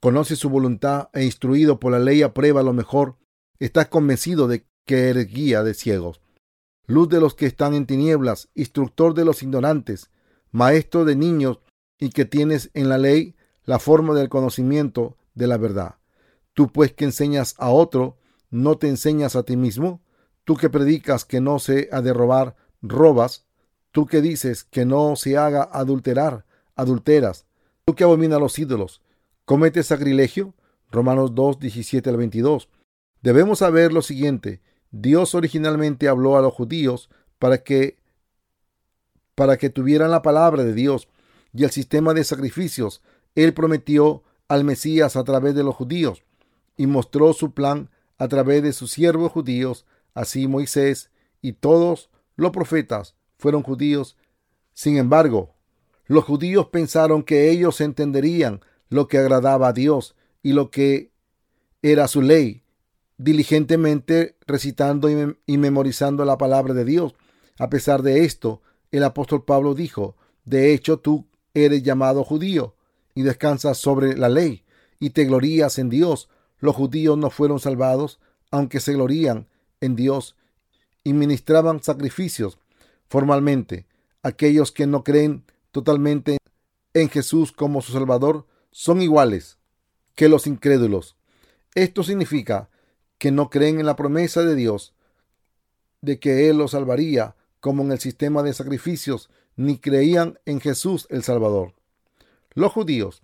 conoces su voluntad e instruido por la ley aprueba lo mejor, estás convencido de que eres guía de ciegos, luz de los que están en tinieblas, instructor de los ignorantes, maestro de niños y que tienes en la ley la forma del conocimiento de la verdad. Tú pues que enseñas a otro, ¿No te enseñas a ti mismo? Tú que predicas que no se ha de robar, robas. Tú que dices que no se haga adulterar, adulteras. Tú que abominas los ídolos, ¿cometes sacrilegio? Romanos 2, 17 al 22. Debemos saber lo siguiente. Dios originalmente habló a los judíos para que para que tuvieran la palabra de Dios y el sistema de sacrificios. Él prometió al Mesías a través de los judíos y mostró su plan a través de sus siervos judíos, así Moisés y todos los profetas fueron judíos. Sin embargo, los judíos pensaron que ellos entenderían lo que agradaba a Dios y lo que era su ley, diligentemente recitando y, memorizando la palabra de Dios. A pesar de esto, el apóstol Pablo dijo, de hecho tú eres llamado judío y descansas sobre la ley y te glorías en Dios. Los judíos no fueron salvados, aunque se glorían en Dios y ministraban sacrificios formalmente. Aquellos que no creen totalmente en Jesús como su Salvador son iguales que los incrédulos. Esto significa que no creen en la promesa de Dios de que Él los salvaría como en el sistema de sacrificios, ni creían en Jesús el Salvador. Los judíos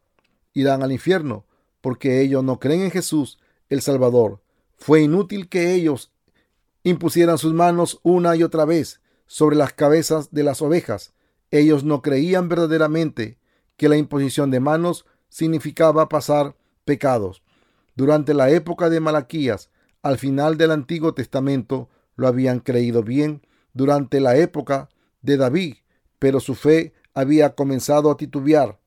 irán al infierno porque ellos no creen en Jesús el Salvador. Fue inútil que ellos impusieran sus manos una y otra vez sobre las cabezas de las ovejas. Ellos no creían verdaderamente que la imposición de manos significaba pasar pecados. Durante la época de Malaquías, al final del Antiguo Testamento, lo habían creído bien durante la época de David, pero su fe había comenzado a titubear.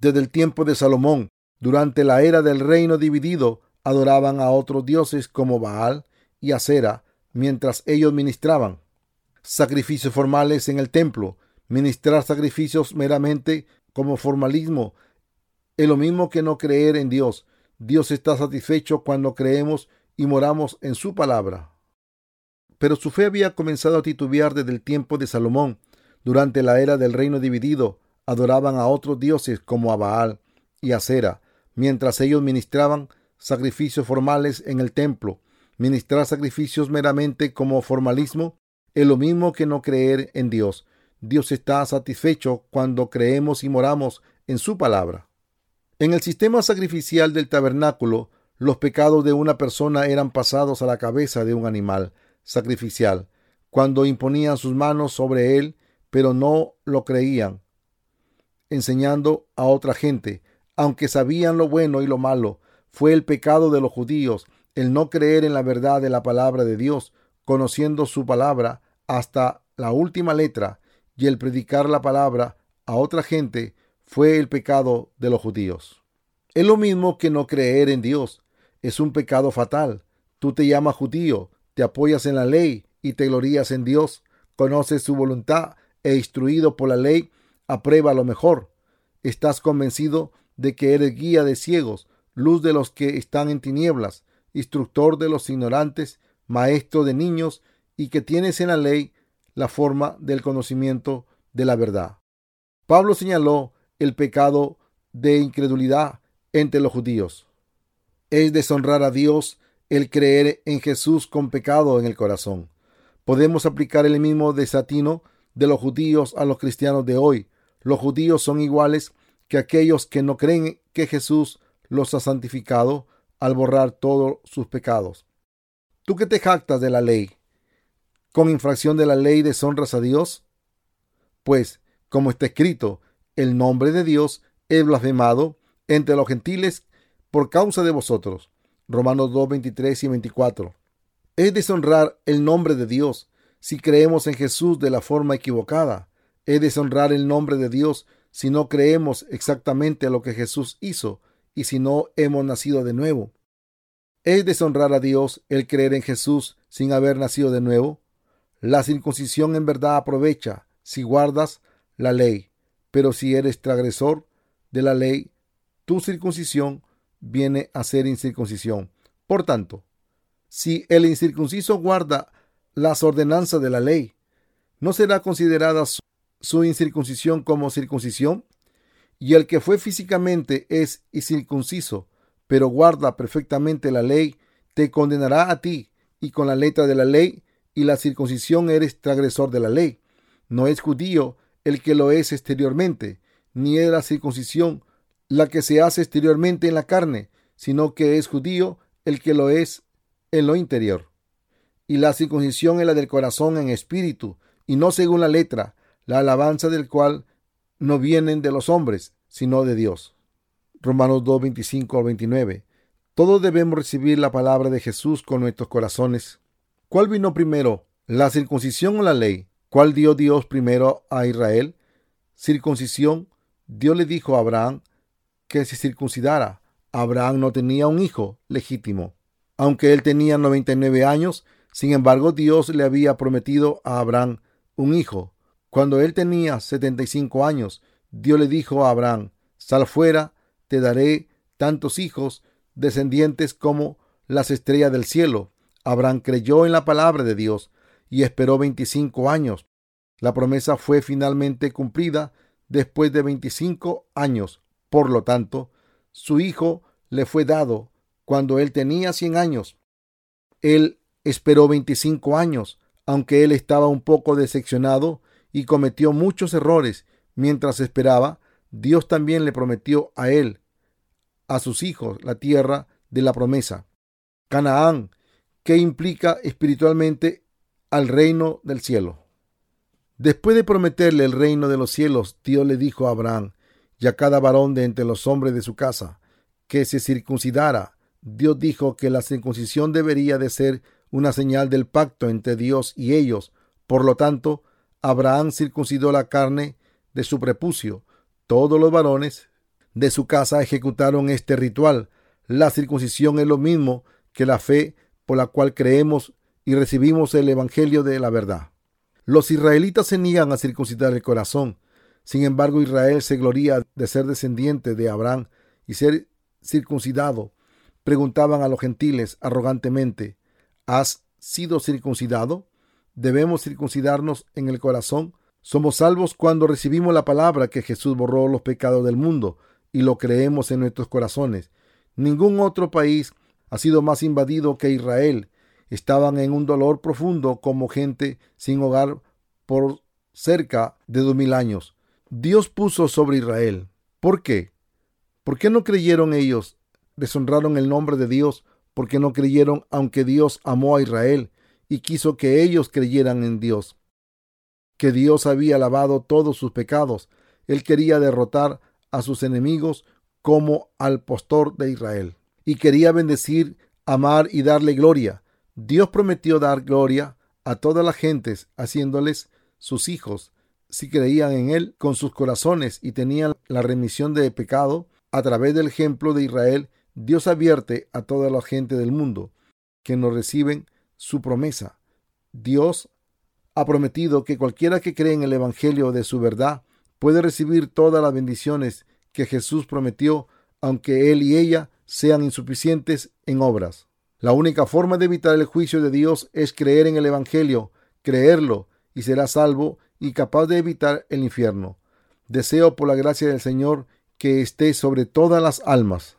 Desde el tiempo de Salomón, durante la era del reino dividido, adoraban a otros dioses como Baal y Acera mientras ellos ministraban sacrificios formales en el templo. Ministrar sacrificios meramente como formalismo es lo mismo que no creer en Dios. Dios está satisfecho cuando creemos y moramos en su palabra. Pero su fe había comenzado a titubear desde el tiempo de Salomón. Durante la era del reino dividido, adoraban a otros dioses como a Baal y a mientras ellos ministraban sacrificios formales en el templo. Ministrar sacrificios meramente como formalismo es lo mismo que no creer en Dios. Dios está satisfecho cuando creemos y moramos en su palabra. En el sistema sacrificial del tabernáculo, los pecados de una persona eran pasados a la cabeza de un animal sacrificial, cuando imponían sus manos sobre él, pero no lo creían, enseñando a otra gente, aunque sabían lo bueno y lo malo. Fue el pecado de los judíos el no creer en la verdad de la palabra de Dios, conociendo su palabra hasta la última letra, y el predicar la palabra a otra gente fue el pecado de los judíos. Es lo mismo que no creer en Dios. Es un pecado fatal. Tú te llamas judío, te apoyas en la ley y te glorías en Dios, conoces su voluntad e instruido por la ley, aprueba lo mejor. Estás convencido de que eres guía de ciegos, luz de los que están en tinieblas, instructor de los ignorantes, maestro de niños, y que tienes en la ley la forma del conocimiento de la verdad. Pablo señaló el pecado de incredulidad entre los judíos. Es deshonrar a Dios el creer en Jesús con pecado en el corazón. Podemos aplicar el mismo desatino de los judíos a los cristianos de hoy. Los judíos son iguales que aquellos que no creen que Jesús los ha santificado al borrar todos sus pecados. Tú que te jactas de la ley, con infracción de la ley deshonras a Dios? Pues, como está escrito, el nombre de Dios es blasfemado entre los gentiles por causa de vosotros. Romanos 2, 23 y 24. Es deshonrar el nombre de Dios si creemos en Jesús de la forma equivocada. Es deshonrar el nombre de Dios si no creemos exactamente lo que Jesús hizo y si no hemos nacido de nuevo. ¿Es deshonrar a Dios el creer en Jesús sin haber nacido de nuevo? La circuncisión en verdad aprovecha si guardas la ley, pero si eres transgresor de la ley, tu circuncisión viene a ser incircuncisión. Por tanto, si el incircunciso guarda las ordenanzas de la ley, ¿no será considerada su incircuncisión como circuncisión? Y el que fue físicamente es incircunciso, pero guarda perfectamente la ley, te condenará a ti, y con la letra de la ley y la circuncisión eres transgresor de la ley. No es judío el que lo es exteriormente, ni es la circuncisión la que se hace exteriormente en la carne, sino que es judío el que lo es en lo interior. Y la circuncisión es la del corazón en espíritu, y no según la letra, la alabanza del cual no vienen de los hombres, sino de Dios. Romanos 2, 25 al 29. Todos debemos recibir la palabra de Jesús con nuestros corazones. ¿Cuál vino primero, la circuncisión o la ley? ¿Cuál dio Dios primero a Israel? Circuncisión. Dios le dijo a Abraham que se circuncidara. Abraham no tenía un hijo legítimo. Aunque él tenía 99 años, sin embargo Dios le había prometido a Abraham un hijo. Cuando él tenía 75 años, Dios le dijo a Abraham, sal fuera, te daré tantos hijos, descendientes como las estrellas del cielo. Abraham creyó en la palabra de Dios y esperó 25 años. La promesa fue finalmente cumplida después de 25 años. Por lo tanto, su hijo le fue dado cuando él tenía 100 años. Él esperó 25 años, aunque él estaba un poco decepcionado y cometió muchos errores mientras esperaba. Dios también le prometió a él, a sus hijos, la tierra de la promesa. Canaán, que implica espiritualmente al reino del cielo. Después de prometerle el reino de los cielos, Dios le dijo a Abraham y a cada varón de entre los hombres de su casa que se circuncidara. Dios dijo que la circuncisión debería de ser una señal del pacto entre Dios y ellos. Por lo tanto, Abraham circuncidó la carne de su prepucio. Todos los varones de su casa ejecutaron este ritual. La circuncisión es lo mismo que la fe por la cual creemos y recibimos el Evangelio de la verdad. Los israelitas se niegan a circuncidar el corazón. Sin embargo, Israel se gloría de ser descendiente de Abraham y ser circuncidado. Preguntaban a los gentiles arrogantemente, ¿has sido circuncidado? ¿Debemos circuncidarnos en el corazón? Somos salvos cuando recibimos la palabra que Jesús borró los pecados del mundo y lo creemos en nuestros corazones. Ningún otro país ha sido más invadido que Israel. Estaban en un dolor profundo como gente sin hogar por cerca de dos mil años. Dios puso sobre Israel. ¿Por qué? ¿Por qué no creyeron ellos? Deshonraron el nombre de Dios porque no creyeron aunque Dios amó a Israel y quiso que ellos creyeran en Dios. Que Dios había lavado todos sus pecados. Él quería derrotar a sus enemigos como al postor de Israel y quería bendecir, amar y darle gloria. Dios prometió dar gloria a todas las gentes, haciéndoles sus hijos, si creían en Él con sus corazones y tenían la remisión de pecado. A través del ejemplo de Israel, Dios advierte a toda la gente del mundo que no reciben su promesa. Dios ha prometido que cualquiera que cree en el Evangelio de su verdad puede recibir todas las bendiciones que Jesús prometió, aunque él y ella sean insuficientes en obras. La única forma de evitar el juicio de Dios es creer en el Evangelio, creerlo, y será salvo y capaz de evitar el infierno. Deseo por la gracia del Señor que esté sobre todas las almas.